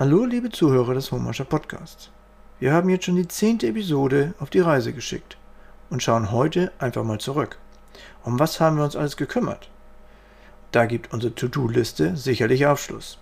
Hallo, liebe Zuhörer des Homascher Podcasts. Wir haben jetzt schon die zehnte Episode auf die Reise geschickt und schauen heute einfach mal zurück. Um was haben wir uns alles gekümmert? Da gibt unsere To-Do-Liste sicherlich Aufschluss.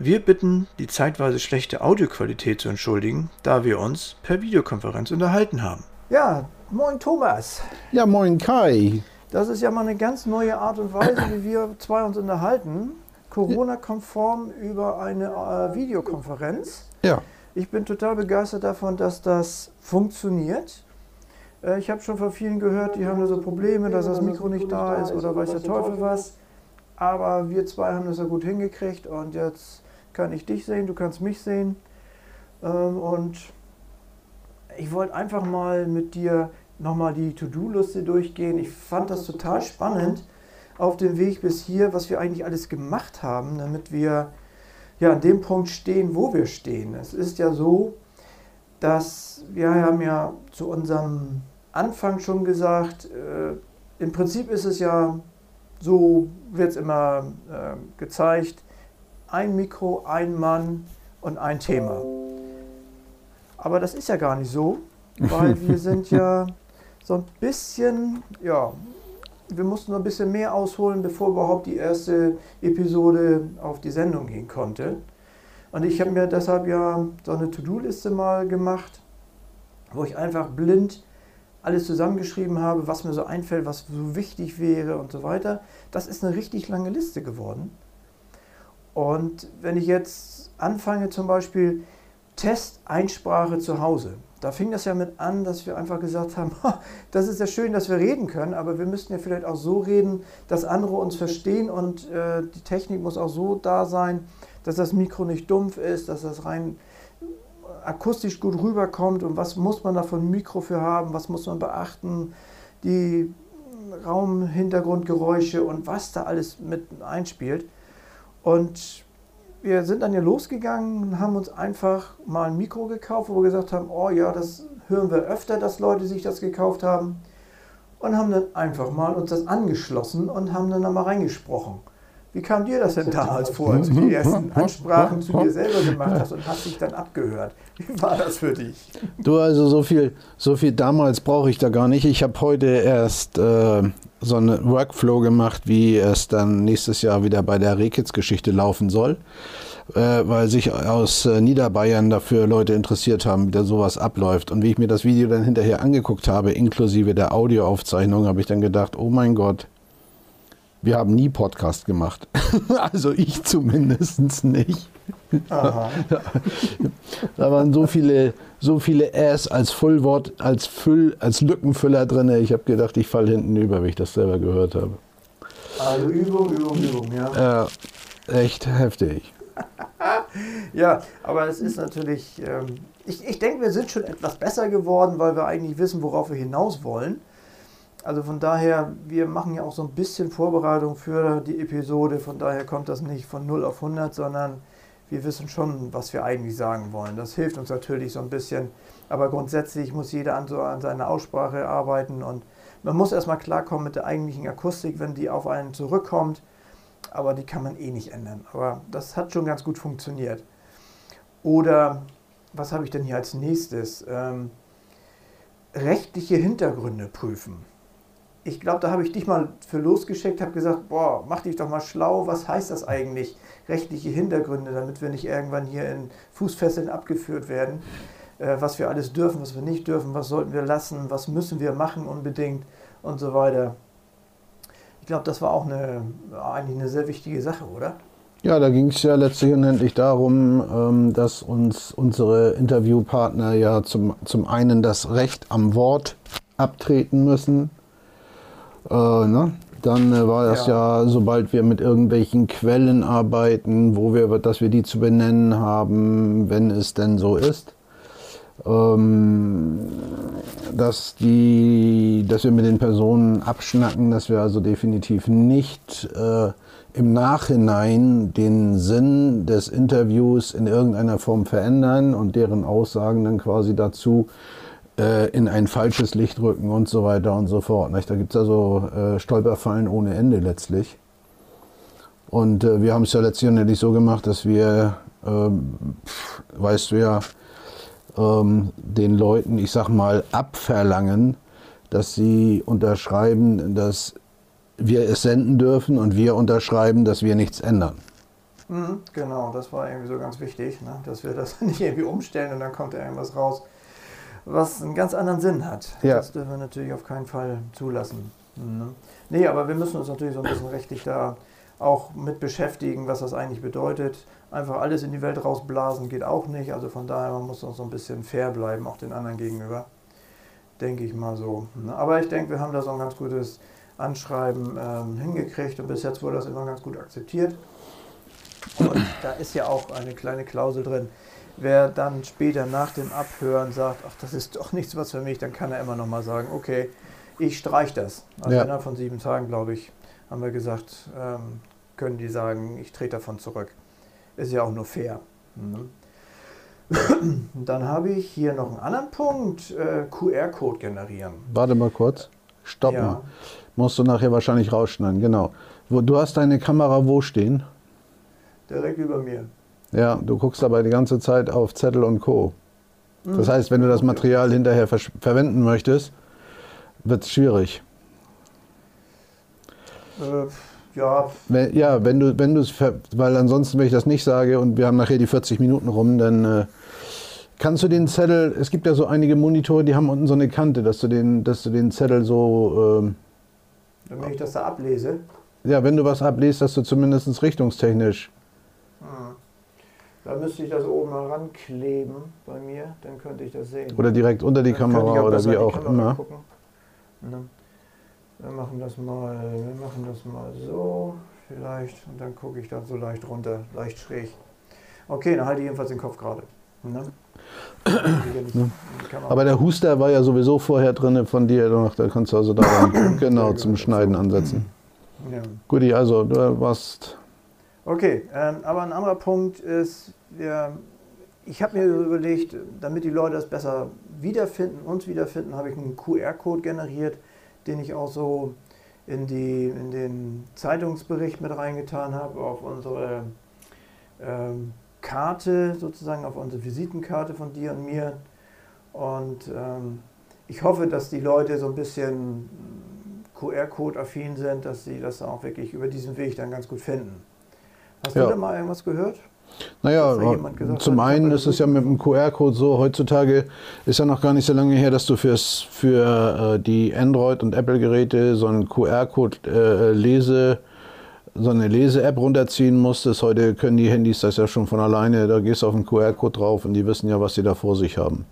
Wir bitten, die zeitweise schlechte Audioqualität zu entschuldigen, da wir uns per Videokonferenz unterhalten haben. Ja, moin Thomas. Ja, moin Kai. Das ist ja mal eine ganz neue Art und Weise, wie wir zwei uns unterhalten. Corona-konform über eine äh, Videokonferenz. Ja. Ich bin total begeistert davon, dass das funktioniert. Äh, ich habe schon von vielen gehört, die haben da so Probleme, dass das Mikro nicht da ist oder weiß der Teufel was. Aber wir zwei haben das ja gut hingekriegt und jetzt kann ich dich sehen, du kannst mich sehen. Ähm, und ich wollte einfach mal mit dir nochmal die To-Do-Liste durchgehen. Ich fand das total spannend auf dem Weg bis hier, was wir eigentlich alles gemacht haben, damit wir ja an dem Punkt stehen, wo wir stehen. Es ist ja so, dass wir haben ja zu unserem Anfang schon gesagt, äh, im Prinzip ist es ja, so wird es immer äh, gezeigt, ein Mikro, ein Mann und ein Thema. Aber das ist ja gar nicht so, weil wir sind ja so ein bisschen, ja, wir mussten noch ein bisschen mehr ausholen, bevor überhaupt die erste Episode auf die Sendung gehen konnte. Und ich habe mir deshalb ja so eine To-Do-Liste mal gemacht, wo ich einfach blind alles zusammengeschrieben habe, was mir so einfällt, was so wichtig wäre und so weiter. Das ist eine richtig lange Liste geworden. Und wenn ich jetzt anfange, zum Beispiel Testeinsprache zu Hause, da fing das ja mit an, dass wir einfach gesagt haben, das ist ja schön, dass wir reden können, aber wir müssten ja vielleicht auch so reden, dass andere uns verstehen und äh, die Technik muss auch so da sein, dass das Mikro nicht dumpf ist, dass das rein akustisch gut rüberkommt und was muss man da von Mikro für haben, was muss man beachten, die Raumhintergrundgeräusche und was da alles mit einspielt. Und wir sind dann hier losgegangen und haben uns einfach mal ein Mikro gekauft, wo wir gesagt haben, oh ja, das hören wir öfter, dass Leute sich das gekauft haben. Und haben dann einfach mal uns das angeschlossen und haben dann da mal reingesprochen. Wie kam dir das denn damals vor, als du die ersten Ansprachen zu dir selber gemacht hast und hast dich dann abgehört? Wie war das für dich? Du, also so viel, so viel damals brauche ich da gar nicht. Ich habe heute erst äh, so einen Workflow gemacht, wie es dann nächstes Jahr wieder bei der Rehkitz-Geschichte laufen soll, äh, weil sich aus äh, Niederbayern dafür Leute interessiert haben, wie da sowas abläuft. Und wie ich mir das Video dann hinterher angeguckt habe, inklusive der Audioaufzeichnung, habe ich dann gedacht, oh mein Gott, wir haben nie Podcast gemacht. also ich zumindest nicht. Aha. da waren so viele, so viele S als Füllwort, als Füll, als Lückenfüller drin. Ich habe gedacht, ich falle hinten über, wenn ich das selber gehört habe. Also Übung, Übung, Übung, ja. Ja, echt heftig. ja, aber es ist natürlich, ähm, ich, ich denke, wir sind schon etwas besser geworden, weil wir eigentlich wissen, worauf wir hinaus wollen. Also von daher, wir machen ja auch so ein bisschen Vorbereitung für die Episode. Von daher kommt das nicht von 0 auf 100, sondern wir wissen schon, was wir eigentlich sagen wollen. Das hilft uns natürlich so ein bisschen. Aber grundsätzlich muss jeder an, so an seiner Aussprache arbeiten und man muss erstmal klarkommen mit der eigentlichen Akustik, wenn die auf einen zurückkommt. Aber die kann man eh nicht ändern. Aber das hat schon ganz gut funktioniert. Oder was habe ich denn hier als nächstes? Ähm, rechtliche Hintergründe prüfen ich glaube, da habe ich dich mal für losgeschickt, habe gesagt, boah, mach dich doch mal schlau, was heißt das eigentlich, rechtliche Hintergründe, damit wir nicht irgendwann hier in Fußfesseln abgeführt werden, äh, was wir alles dürfen, was wir nicht dürfen, was sollten wir lassen, was müssen wir machen unbedingt und so weiter. Ich glaube, das war auch eine, eigentlich eine sehr wichtige Sache, oder? Ja, da ging es ja letztlich und endlich darum, ähm, dass uns unsere Interviewpartner ja zum, zum einen das Recht am Wort abtreten müssen ne? Dann äh, war das ja. ja. sobald wir mit irgendwelchen Quellen arbeiten, wo wir, dass wir die zu benennen haben, wenn es denn so ist, ähm, dass, die, dass wir mit den Personen abschnacken, dass wir also definitiv nicht äh, im Nachhinein den Sinn des Interviews in irgendeiner Form verändern und deren Aussagen dann quasi dazu äh, in ein falsches Licht rücken und so weiter und so fort. Nicht? Da gibt es also äh, Stolperfallen ohne Ende letztlich. Und äh, wir haben es ja letztendlich so gemacht, dass wir ähm, weißt du ja, ähm, den Leuten, ich sag mal, abverlangen, dass sie unterschreiben, dass wir es senden dürfen und wir unterschreiben, dass wir nichts ändern. Mhm, genau, das war irgendwie so ganz wichtig, ne? dass wir das nicht irgendwie umstellen und dann kommt irgendwas raus, was einen ganz anderen Sinn hat. Ja. Das dürfen wir natürlich auf keinen Fall zulassen. Ne? Nee, aber wir müssen uns natürlich so ein bisschen rechtlich da auch mit beschäftigen, was das eigentlich bedeutet. Einfach alles in die Welt rausblasen geht auch nicht. Also von daher, man muss uns so ein bisschen fair bleiben, auch den anderen gegenüber. Denke ich mal so. Ne? Aber ich denke, wir haben da so ein ganz gutes Anschreiben ähm, hingekriegt und bis jetzt wurde das immer ganz gut akzeptiert. Und da ist ja auch eine kleine Klausel drin. Wer dann später nach dem Abhören sagt, ach, das ist doch nichts was für mich, dann kann er immer noch mal sagen, okay, ich streiche das. Also ja. innerhalb von sieben Tagen, glaube ich, haben wir gesagt, ähm, können die sagen, ich trete davon zurück. Ist ja auch nur fair. Mhm. Dann habe ich hier noch einen anderen Punkt, äh, QR-Code generieren. Warte mal kurz, stoppen. Ja. Musst du nachher wahrscheinlich rausschneiden, genau. Du hast deine Kamera wo stehen? Direkt über mir. Ja, du guckst aber die ganze Zeit auf Zettel und Co. Das mhm. heißt, wenn du das Material hinterher ver verwenden möchtest, wird es schwierig. Äh, ja. Wenn, ja, wenn du wenn es, weil ansonsten, wenn ich das nicht sage und wir haben nachher die 40 Minuten rum, dann äh, kannst du den Zettel, es gibt ja so einige Monitore, die haben unten so eine Kante, dass du den, dass du den Zettel so. Ähm, wenn ich das da ablese? Ja, wenn du was ablest, dass du zumindest richtungstechnisch. Da müsste ich das oben mal rankleben bei mir, dann könnte ich das sehen. Oder direkt unter die dann Kamera oder wie auch immer. Ne? Wir machen das mal, wir machen das mal so vielleicht und dann gucke ich da so leicht runter, leicht schräg. Okay, dann halte ich jedenfalls den Kopf gerade. Ne? Aber der Huster war ja sowieso vorher drin von dir, da kannst du also da genau zum Schneiden ansetzen. Ja. Guti, also du warst. Okay, ähm, aber ein anderer Punkt ist, wir, ich habe mir überlegt, damit die Leute das besser wiederfinden, uns wiederfinden, habe ich einen QR-Code generiert, den ich auch so in, die, in den Zeitungsbericht mit reingetan habe, auf unsere ähm, Karte sozusagen, auf unsere Visitenkarte von dir und mir. Und ähm, ich hoffe, dass die Leute so ein bisschen QR-Code-affin sind, dass sie das auch wirklich über diesen Weg dann ganz gut finden. Hast ja. du da mal irgendwas gehört? Naja, zum einen ist es ja mit dem QR-Code so, heutzutage ist ja noch gar nicht so lange her, dass du fürs, für äh, die Android- und Apple-Geräte so einen QR-Code-Lese, äh, so eine Lese-App runterziehen musstest. Heute können die Handys das ja schon von alleine, da gehst du auf den QR-Code drauf und die wissen ja, was sie da vor sich haben.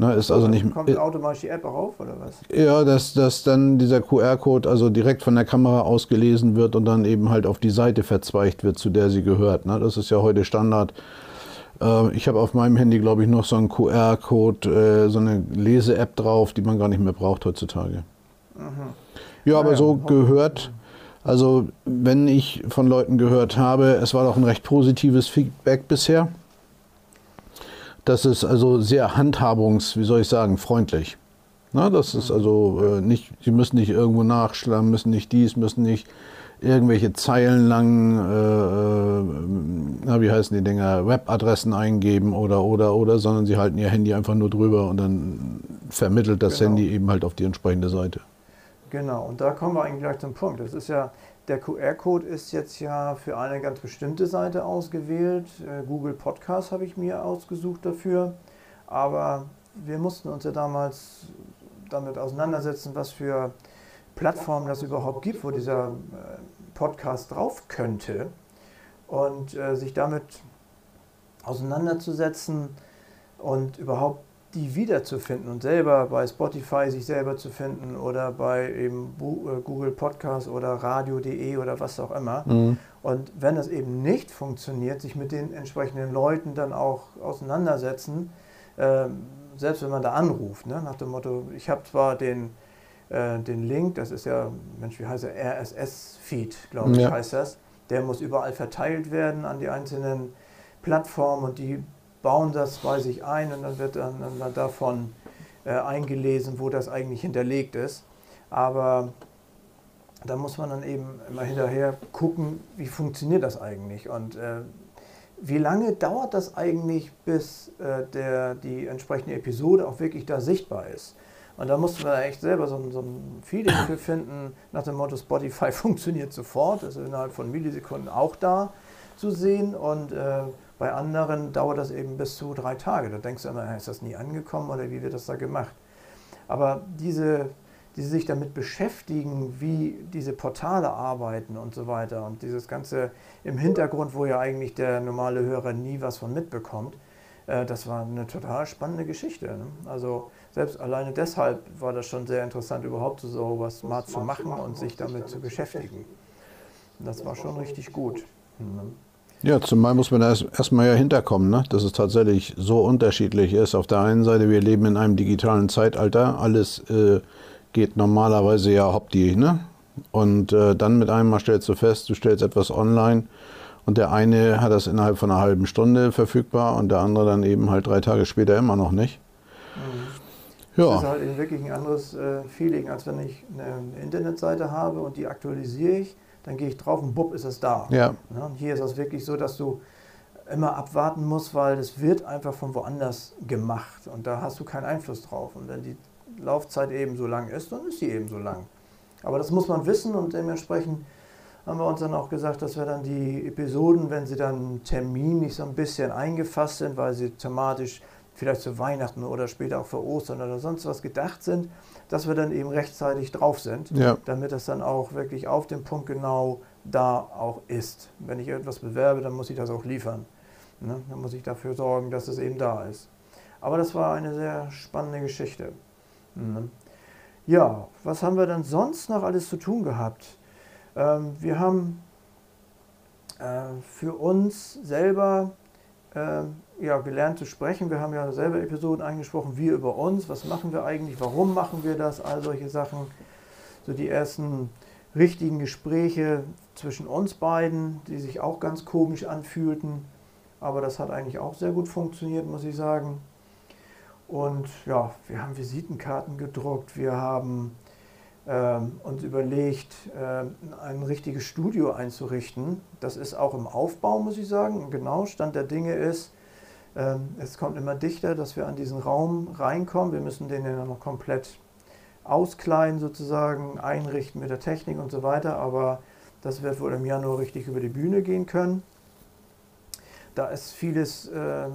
Ne, ist also nicht, kommt automatisch die App auf oder was? Ja, dass, dass dann dieser QR-Code also direkt von der Kamera ausgelesen wird und dann eben halt auf die Seite verzweigt wird, zu der sie gehört. Ne? Das ist ja heute Standard. Äh, ich habe auf meinem Handy, glaube ich, noch so einen QR-Code, äh, so eine Lese-App drauf, die man gar nicht mehr braucht heutzutage. Mhm. Ja, aber so gehört, also wenn ich von Leuten gehört habe, es war doch ein recht positives Feedback bisher. Das ist also sehr handhabungs, wie soll ich sagen, freundlich. Na, das ist also äh, nicht, Sie müssen nicht irgendwo nachschlagen, müssen nicht dies, müssen nicht irgendwelche zeilenlangen, äh, äh, wie heißen die Dinger, Webadressen eingeben oder, oder, oder, sondern Sie halten Ihr Handy einfach nur drüber und dann vermittelt das genau. Handy eben halt auf die entsprechende Seite. Genau, und da kommen wir eigentlich gleich zum Punkt. Das ist ja, der QR-Code ist jetzt ja für eine ganz bestimmte Seite ausgewählt. Äh, Google Podcast habe ich mir ausgesucht dafür. Aber wir mussten uns ja damals damit auseinandersetzen, was für Plattformen das überhaupt gibt, wo dieser äh, Podcast drauf könnte. Und äh, sich damit auseinanderzusetzen und überhaupt die wiederzufinden und selber bei Spotify sich selber zu finden oder bei eben äh, Google Podcast oder radio.de oder was auch immer. Mhm. Und wenn das eben nicht funktioniert, sich mit den entsprechenden Leuten dann auch auseinandersetzen, äh, selbst wenn man da anruft, ne, nach dem Motto, ich habe zwar den, äh, den Link, das ist ja, Mensch, wie heißt er, RSS-Feed, glaube ich, ja. heißt das, der muss überall verteilt werden an die einzelnen Plattformen und die bauen das bei sich ein und dann wird dann, dann davon äh, eingelesen, wo das eigentlich hinterlegt ist. Aber da muss man dann eben immer hinterher gucken, wie funktioniert das eigentlich. Und äh, wie lange dauert das eigentlich, bis äh, der, die entsprechende Episode auch wirklich da sichtbar ist? Und da mussten wir echt selber so ein, so ein Feeling für finden, nach dem Motto Spotify funktioniert sofort, ist innerhalb von Millisekunden auch da zu sehen und äh, bei anderen dauert das eben bis zu drei Tage. Da denkst du immer, ist das nie angekommen oder wie wird das da gemacht? Aber diese, die sich damit beschäftigen, wie diese Portale arbeiten und so weiter und dieses Ganze im Hintergrund, wo ja eigentlich der normale Hörer nie was von mitbekommt, äh, das war eine total spannende Geschichte. Ne? Also selbst alleine deshalb war das schon sehr interessant, überhaupt so was mal zu machen und sich damit zu beschäftigen. Das war schon richtig gut. Mhm. Ja, zumal muss man da erstmal ja hinterkommen, ne? dass es tatsächlich so unterschiedlich ist. Auf der einen Seite, wir leben in einem digitalen Zeitalter, alles äh, geht normalerweise ja hopp die, ne? Und äh, dann mit einmal stellst du fest, du stellst etwas online und der eine hat das innerhalb von einer halben Stunde verfügbar und der andere dann eben halt drei Tage später immer noch nicht. Mhm. Ja. Das ist halt wirklich ein anderes äh, Feeling, als wenn ich eine Internetseite habe und die aktualisiere ich dann gehe ich drauf und bupp ist es da. Ja. ja und hier ist es wirklich so, dass du immer abwarten musst, weil es wird einfach von woanders gemacht und da hast du keinen Einfluss drauf. Und wenn die Laufzeit eben so lang ist, dann ist sie eben so lang. Aber das muss man wissen und dementsprechend haben wir uns dann auch gesagt, dass wir dann die Episoden, wenn sie dann terminlich so ein bisschen eingefasst sind, weil sie thematisch vielleicht zu Weihnachten oder später auch für Ostern oder sonst was gedacht sind, dass wir dann eben rechtzeitig drauf sind, ja. damit das dann auch wirklich auf dem Punkt genau da auch ist. Wenn ich etwas bewerbe, dann muss ich das auch liefern. Ne? Dann muss ich dafür sorgen, dass es eben da ist. Aber das war eine sehr spannende Geschichte. Ne? Ja, was haben wir dann sonst noch alles zu tun gehabt? Ähm, wir haben äh, für uns selber ja, gelernt zu sprechen. Wir haben ja selber Episoden eingesprochen, wir über uns, was machen wir eigentlich, warum machen wir das, all solche Sachen. So die ersten richtigen Gespräche zwischen uns beiden, die sich auch ganz komisch anfühlten. Aber das hat eigentlich auch sehr gut funktioniert, muss ich sagen. Und ja, wir haben Visitenkarten gedruckt, wir haben äh, uns überlegt, äh, ein richtiges Studio einzurichten. Das ist auch im Aufbau, muss ich sagen. Genau, Stand der Dinge ist, ähm, es kommt immer dichter, dass wir an diesen Raum reinkommen. Wir müssen den ja noch komplett auskleiden sozusagen, einrichten mit der Technik und so weiter, aber das wird wohl im Januar richtig über die Bühne gehen können. Da ist vieles äh,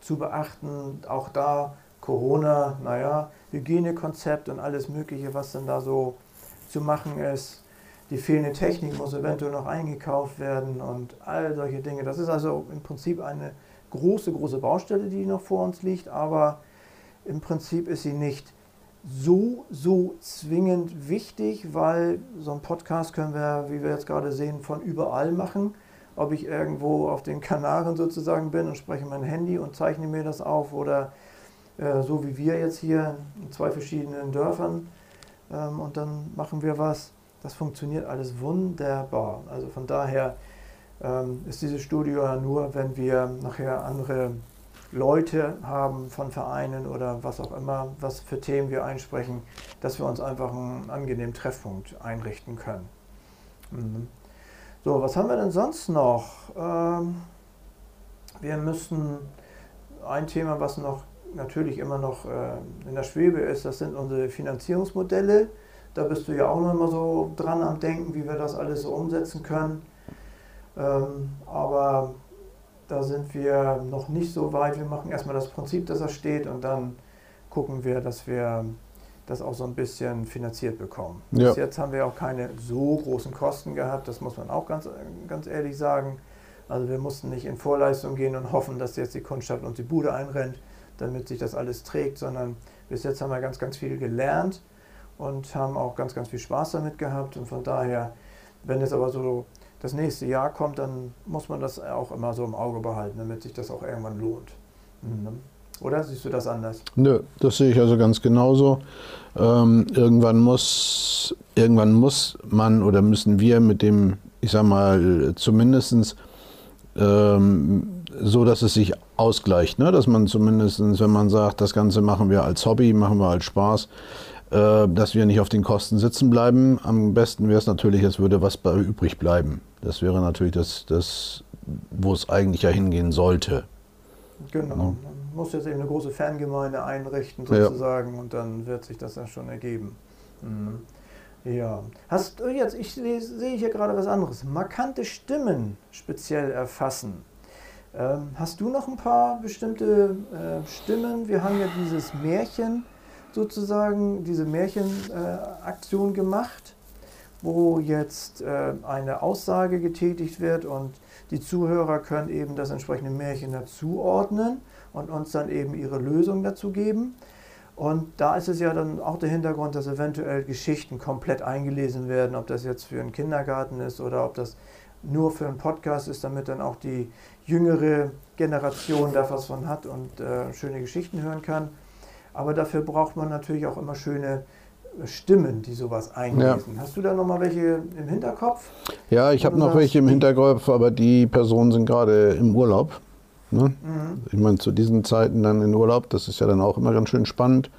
zu beachten, auch da Corona, naja, Hygienekonzept und alles Mögliche, was dann da so zu machen ist. Die fehlende Technik muss eventuell noch eingekauft werden und all solche Dinge. Das ist also im Prinzip eine große, große Baustelle, die noch vor uns liegt, aber im Prinzip ist sie nicht so, so zwingend wichtig, weil so ein Podcast können wir, wie wir jetzt gerade sehen, von überall machen. Ob ich irgendwo auf den Kanaren sozusagen bin und spreche mein Handy und zeichne mir das auf oder äh, so wie wir jetzt hier in zwei verschiedenen Dörfern ähm, und dann machen wir was. Das funktioniert alles wunderbar. Also von daher ähm, ist dieses Studio ja nur, wenn wir nachher andere Leute haben von Vereinen oder was auch immer, was für Themen wir einsprechen, dass wir uns einfach einen angenehmen Treffpunkt einrichten können. Mhm. So, was haben wir denn sonst noch? Ähm, wir müssen ein Thema, was noch natürlich immer noch äh, in der Schwebe ist, das sind unsere Finanzierungsmodelle. Da bist du ja auch noch immer so dran am Denken, wie wir das alles so umsetzen können. Ähm, aber da sind wir noch nicht so weit. Wir machen erstmal das Prinzip, dass er steht und dann gucken wir, dass wir das auch so ein bisschen finanziert bekommen. Ja. Bis jetzt haben wir auch keine so großen Kosten gehabt, das muss man auch ganz, ganz ehrlich sagen. Also wir mussten nicht in Vorleistung gehen und hoffen, dass jetzt die Kundschaft uns die Bude einrennt, damit sich das alles trägt, sondern bis jetzt haben wir ganz, ganz viel gelernt und haben auch ganz, ganz viel Spaß damit gehabt. Und von daher, wenn es aber so das nächste Jahr kommt, dann muss man das auch immer so im Auge behalten, damit sich das auch irgendwann lohnt. Mhm. Oder siehst du das anders? Nö, das sehe ich also ganz genauso. Ähm, irgendwann muss, irgendwann muss man oder müssen wir mit dem, ich sag mal, zumindest ähm, so, dass es sich ausgleicht. Ne? Dass man zumindest, wenn man sagt, das Ganze machen wir als Hobby, machen wir als Spaß, äh, dass wir nicht auf den Kosten sitzen bleiben. Am besten wäre es natürlich, es würde was bei übrig bleiben. Das wäre natürlich das, das wo es eigentlich ja hingehen sollte. Genau. Ja. Man muss jetzt eben eine große Fangemeinde einrichten sozusagen ja. und dann wird sich das dann schon ergeben. Mhm. Ja. Hast du jetzt, ich sehe hier gerade was anderes, markante Stimmen speziell erfassen. Ähm, hast du noch ein paar bestimmte äh, Stimmen? Wir haben ja dieses Märchen sozusagen, diese Märchenaktion äh, gemacht, wo jetzt äh, eine Aussage getätigt wird und die Zuhörer können eben das entsprechende Märchen dazuordnen und uns dann eben ihre Lösung dazu geben. Und da ist es ja dann auch der Hintergrund, dass eventuell Geschichten komplett eingelesen werden, ob das jetzt für einen Kindergarten ist oder ob das nur für einen Podcast ist, damit dann auch die jüngere Generation da was von hat und äh, schöne Geschichten hören kann. Aber dafür braucht man natürlich auch immer schöne Stimmen, die sowas einlesen. Ja. Hast du da noch mal welche im Hinterkopf? Ja, ich habe noch welche im Hinterkopf, aber die Personen sind gerade im Urlaub. Ne? Mhm. Ich meine, zu diesen Zeiten dann in Urlaub, das ist ja dann auch immer ganz schön spannend.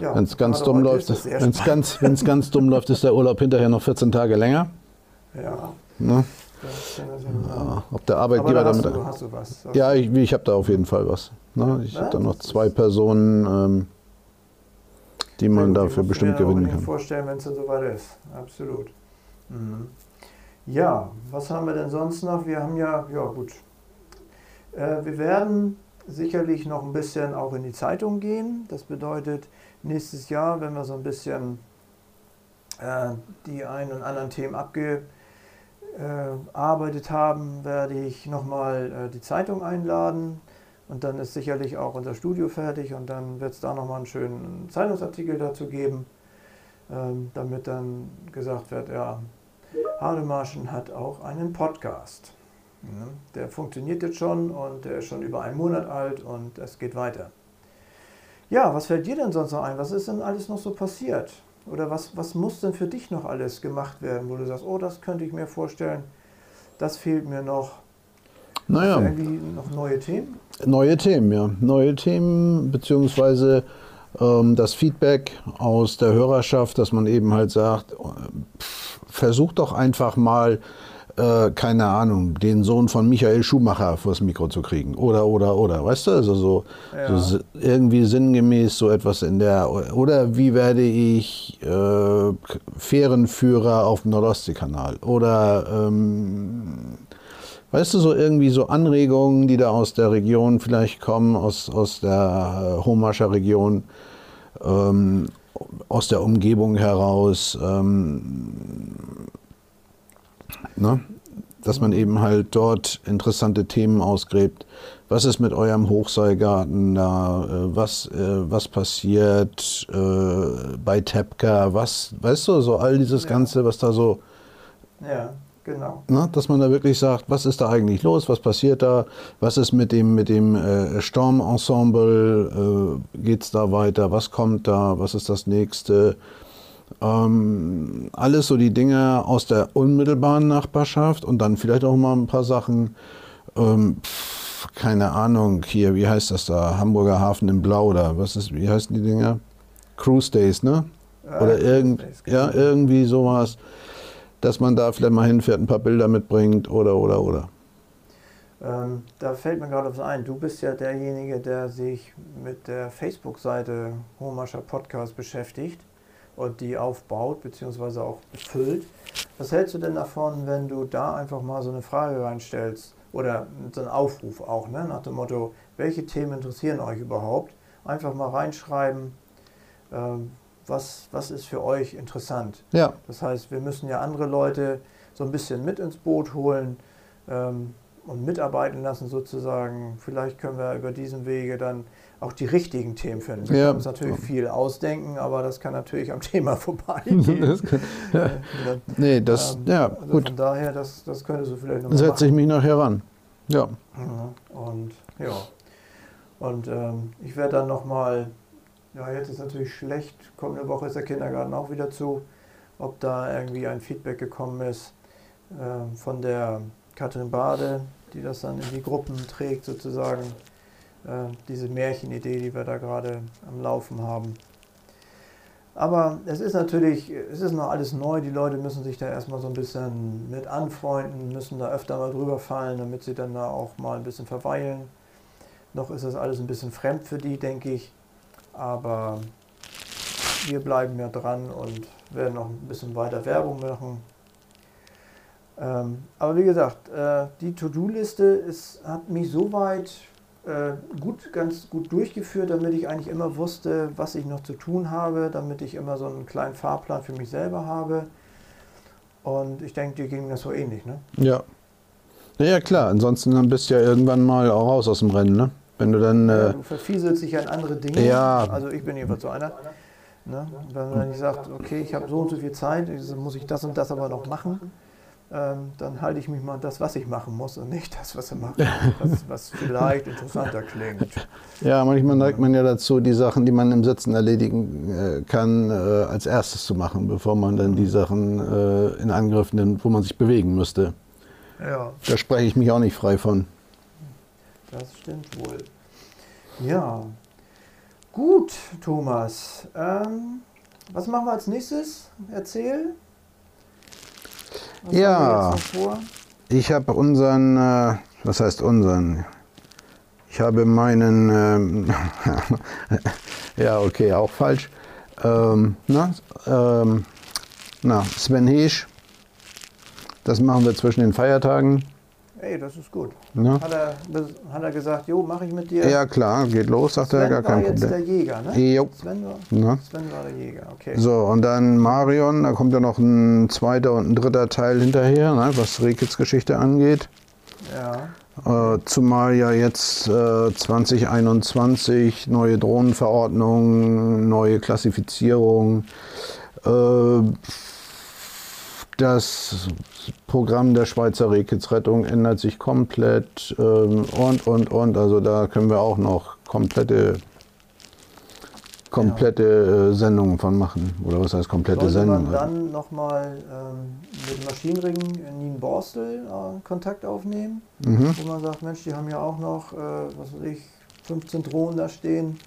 Ja, wenn es ganz dumm läuft, wenn es ganz, ganz dumm läuft, ist der Urlaub hinterher noch 14 Tage länger. Ja. Ne? Ja, ob der Arbeitgeber da damit. Du, hast du was. Ja, ich, ich habe da auf jeden Fall was. Ne? Ich ja, habe da noch zwei Personen, ähm, die man dafür die bestimmt gewinnen kann. Ich kann. vorstellen, wenn es dann soweit ist. Absolut. Mhm. Ja, was haben wir denn sonst noch? Wir haben ja, ja gut, äh, wir werden sicherlich noch ein bisschen auch in die Zeitung gehen. Das bedeutet, nächstes Jahr, wenn wir so ein bisschen äh, die ein und anderen Themen abgearbeitet haben, werde ich nochmal äh, die Zeitung einladen. Und dann ist sicherlich auch unser Studio fertig und dann wird es da nochmal einen schönen Zeitungsartikel dazu geben, ähm, damit dann gesagt wird, ja, Hademarschen hat auch einen Podcast. Ne? Der funktioniert jetzt schon und der ist schon über einen Monat alt und es geht weiter. Ja, was fällt dir denn sonst noch ein? Was ist denn alles noch so passiert? Oder was, was muss denn für dich noch alles gemacht werden, wo du sagst, oh, das könnte ich mir vorstellen, das fehlt mir noch. Naja. Irgendwie noch neue Themen? Neue Themen, ja. Neue Themen, beziehungsweise ähm, das Feedback aus der Hörerschaft, dass man eben halt sagt, pff, versuch doch einfach mal äh, keine Ahnung, den Sohn von Michael Schumacher vors Mikro zu kriegen. Oder, oder, oder. Weißt du? Also so, ja. so irgendwie sinngemäß so etwas in der. Oder wie werde ich äh, Fährenführer auf dem Nordostseekanal? Oder. Ähm, Weißt du, so irgendwie so Anregungen, die da aus der Region vielleicht kommen, aus, aus der äh, Homascher Region, ähm, aus der Umgebung heraus. Ähm, Ne? Dass man eben halt dort interessante Themen ausgräbt. Was ist mit eurem Hochseilgarten da? Äh, was, äh, was passiert äh, bei Tepka? Was, weißt du, so all dieses ja. Ganze, was da so. Ja, genau. Ne? Dass man da wirklich sagt, was ist da eigentlich los? Was passiert da? Was ist mit dem, mit dem äh, Stormensemble? Äh, Geht es da weiter? Was kommt da? Was ist das nächste? Ähm, alles so die Dinge aus der unmittelbaren Nachbarschaft und dann vielleicht auch mal ein paar Sachen, ähm, pf, keine Ahnung, hier, wie heißt das da? Hamburger Hafen im Blau oder was ist, wie heißen die Dinger? Cruise Days, ne? Ja, oder irgend, ja, genau. irgendwie sowas, dass man da vielleicht mal hinfährt, ein paar Bilder mitbringt oder, oder, oder. Ähm, da fällt mir gerade was ein. Du bist ja derjenige, der sich mit der Facebook-Seite Homascher Podcast beschäftigt und die aufbaut bzw. auch befüllt. Was hältst du denn davon, wenn du da einfach mal so eine Frage reinstellst oder so einen Aufruf auch, ne? nach dem Motto, welche Themen interessieren euch überhaupt? Einfach mal reinschreiben, ähm, was, was ist für euch interessant. Ja. Das heißt, wir müssen ja andere Leute so ein bisschen mit ins Boot holen ähm, und mitarbeiten lassen sozusagen. Vielleicht können wir über diesen Wege dann auch die richtigen Themen finden. Wir ja. können uns natürlich viel ausdenken, aber das kann natürlich am Thema vorbeigehen. das kann, ja. Äh, nee, das, ähm, ja, also gut. Von daher, das, das könnte so vielleicht noch Setze ich mich nachher ran. Ja. Mhm. Und ja. Und ähm, ich werde dann nochmal, ja, jetzt ist natürlich schlecht, kommende Woche ist der Kindergarten auch wieder zu, ob da irgendwie ein Feedback gekommen ist äh, von der Katrin Bade, die das dann in die Gruppen trägt sozusagen äh, diese Märchenidee, die wir da gerade am Laufen haben. Aber es ist natürlich, es ist noch alles neu. Die Leute müssen sich da erstmal so ein bisschen mit anfreunden, müssen da öfter mal drüber fallen, damit sie dann da auch mal ein bisschen verweilen. Noch ist das alles ein bisschen fremd für die, denke ich. Aber wir bleiben ja dran und werden noch ein bisschen weiter Werbung machen. Ähm, aber wie gesagt, äh, die To-Do-Liste hat mich soweit äh, gut, ganz gut durchgeführt, damit ich eigentlich immer wusste, was ich noch zu tun habe, damit ich immer so einen kleinen Fahrplan für mich selber habe. Und ich denke, dir ging das so ähnlich, ne? Ja. Ja, klar. Ansonsten dann bist du ja irgendwann mal auch raus aus dem Rennen, ne? Wenn du dann. Ja, äh, du verfieselst dich an andere Dinge. Ja. Also ich bin jedenfalls so einer. Ne? Wenn man nicht sagt, okay, ich habe so und so viel Zeit, muss ich das und das aber noch machen ähm, dann halte ich mich mal an das, was ich machen muss und nicht das, was er macht, was, was vielleicht interessanter klingt. Ja, manchmal neigt man ja dazu, die Sachen, die man im Sitzen erledigen äh, kann, äh, als erstes zu machen, bevor man dann die Sachen äh, in Angriff nimmt, wo man sich bewegen müsste. Ja. Da spreche ich mich auch nicht frei von. Das stimmt wohl. Ja. Gut, Thomas. Ähm, was machen wir als nächstes? Erzähl. Was ja, ich habe unseren, äh, was heißt unseren? Ich habe meinen, ähm, ja okay, auch falsch. Ähm, na, ähm, na, Sven Heesch, das machen wir zwischen den Feiertagen. Ey, das ist gut. Ja. Hat, er, hat er gesagt, jo, mache ich mit dir? Ja, klar, geht los, sagt Sven er, gar kein Problem. Sven war jetzt der Jäger, ne? Jo. Sven war, Sven war der Jäger, okay. So, und dann Marion, da kommt ja noch ein zweiter und ein dritter Teil hinterher, ne, was Rekits Geschichte angeht. Ja. Äh, zumal ja jetzt äh, 2021 neue Drohnenverordnung, neue Klassifizierung, äh, das Programm der Schweizer Rehkitzrettung ändert sich komplett ähm, und, und, und. Also da können wir auch noch komplette, komplette. Äh, Sendungen von machen. Oder was heißt komplette Sollte Sendungen? man dann nochmal ähm, mit Maschinenringen in Nienborstel äh, Kontakt aufnehmen, mhm. wo man sagt, Mensch, die haben ja auch noch, äh, was weiß ich, 15 Drohnen da stehen,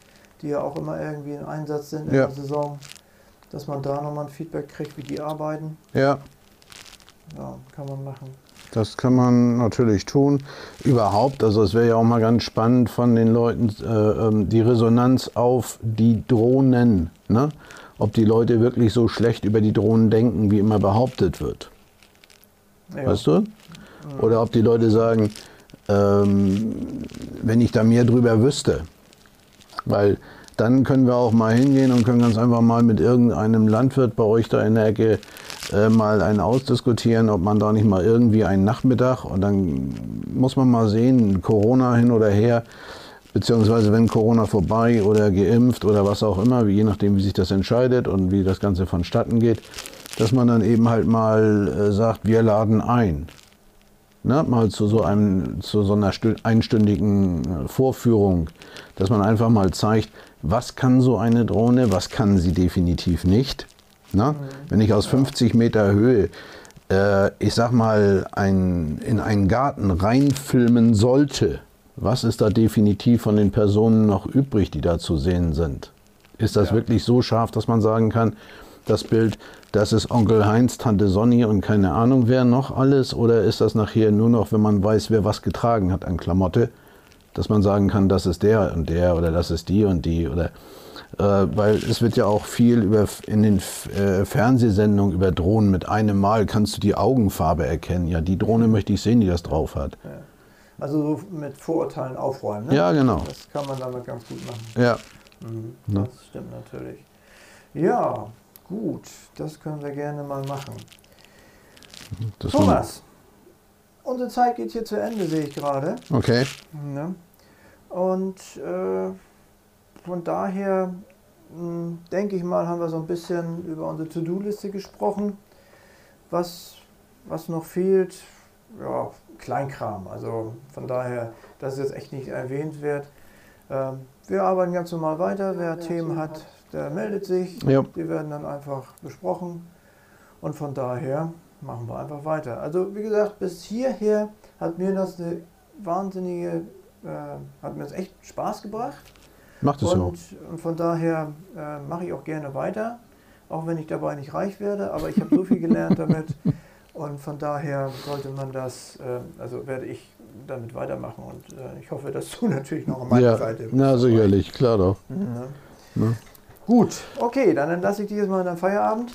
die ja auch immer irgendwie in Einsatz sind in ja. der Saison dass man da nochmal ein Feedback kriegt, wie die arbeiten. Ja. Ja, kann man machen. Das kann man natürlich tun. Überhaupt, also es wäre ja auch mal ganz spannend von den Leuten äh, ähm, die Resonanz auf die Drohnen. Ne? Ob die Leute wirklich so schlecht über die Drohnen denken, wie immer behauptet wird. Ja. Weißt du? Oder ob die Leute sagen, ähm, wenn ich da mehr drüber wüsste. Weil dann können wir auch mal hingehen und können ganz einfach mal mit irgendeinem Landwirt bei euch da in der Ecke äh, mal einen ausdiskutieren, ob man da nicht mal irgendwie einen Nachmittag und dann muss man mal sehen, Corona hin oder her, beziehungsweise wenn Corona vorbei oder geimpft oder was auch immer, je nachdem, wie sich das entscheidet und wie das Ganze vonstatten geht, dass man dann eben halt mal äh, sagt, wir laden ein. Ne, mal zu so, einem, zu so einer einstündigen äh, Vorführung, dass man einfach mal zeigt, was kann so eine Drohne, was kann sie definitiv nicht. Ne? Wenn ich aus 50 Meter Höhe, äh, ich sag mal, ein, in einen Garten reinfilmen sollte, was ist da definitiv von den Personen noch übrig, die da zu sehen sind? Ist das ja. wirklich so scharf, dass man sagen kann, das Bild, das ist Onkel Heinz, Tante Sonny und keine Ahnung wer noch alles? Oder ist das nachher nur noch, wenn man weiß, wer was getragen hat an Klamotte, dass man sagen kann, das ist der und der oder das ist die und die oder weil es wird ja auch viel über in den äh, Fernsehsendungen über Drohnen mit einem Mal kannst du die Augenfarbe erkennen. Ja, die Drohne möchte ich sehen, die das drauf hat. Ja. Also so mit Vorurteilen aufräumen. Ne? Ja, genau. Das kann man damit ganz gut machen. Ja. Mhm, das ja. stimmt natürlich. Ja, gut, das können wir gerne mal machen. Das Thomas, unsere Zeit geht hier zu Ende, sehe ich gerade. Okay. Ne? Und äh, von daher hm, denke ich mal, haben wir so ein bisschen über unsere To-Do-Liste gesprochen. Was, was noch fehlt, ja, Kleinkram. Also von daher, das ist jetzt echt nicht erwähnt Ähm, wir arbeiten ganz normal weiter. Wer Themen hat, der meldet sich. Ja. Die werden dann einfach besprochen. Und von daher machen wir einfach weiter. Also wie gesagt, bis hierher hat mir das eine wahnsinnige, äh, hat mir das echt Spaß gebracht. Macht es und, so. Und von daher äh, mache ich auch gerne weiter. auch wenn ich dabei nicht reich werde, aber ich habe so viel gelernt damit und von daher sollte man das, äh, also werde ich damit weitermachen und äh, ich hoffe, dass du natürlich noch an meiner Ja, Seite bist. na sicherlich, klar doch. Ne? Ne? Gut, okay, dann entlasse ich dich jetzt mal in deinen Feierabend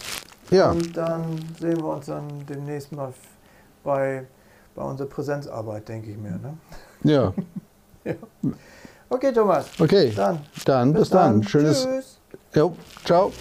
Ja, und dann sehen wir uns dann demnächst mal bei, bei unserer Präsenzarbeit, denke ich mir. Ne? ja. Okay, Thomas, Okay, dann dann bis dann. Schönes. Tschüss. Jo, ciao.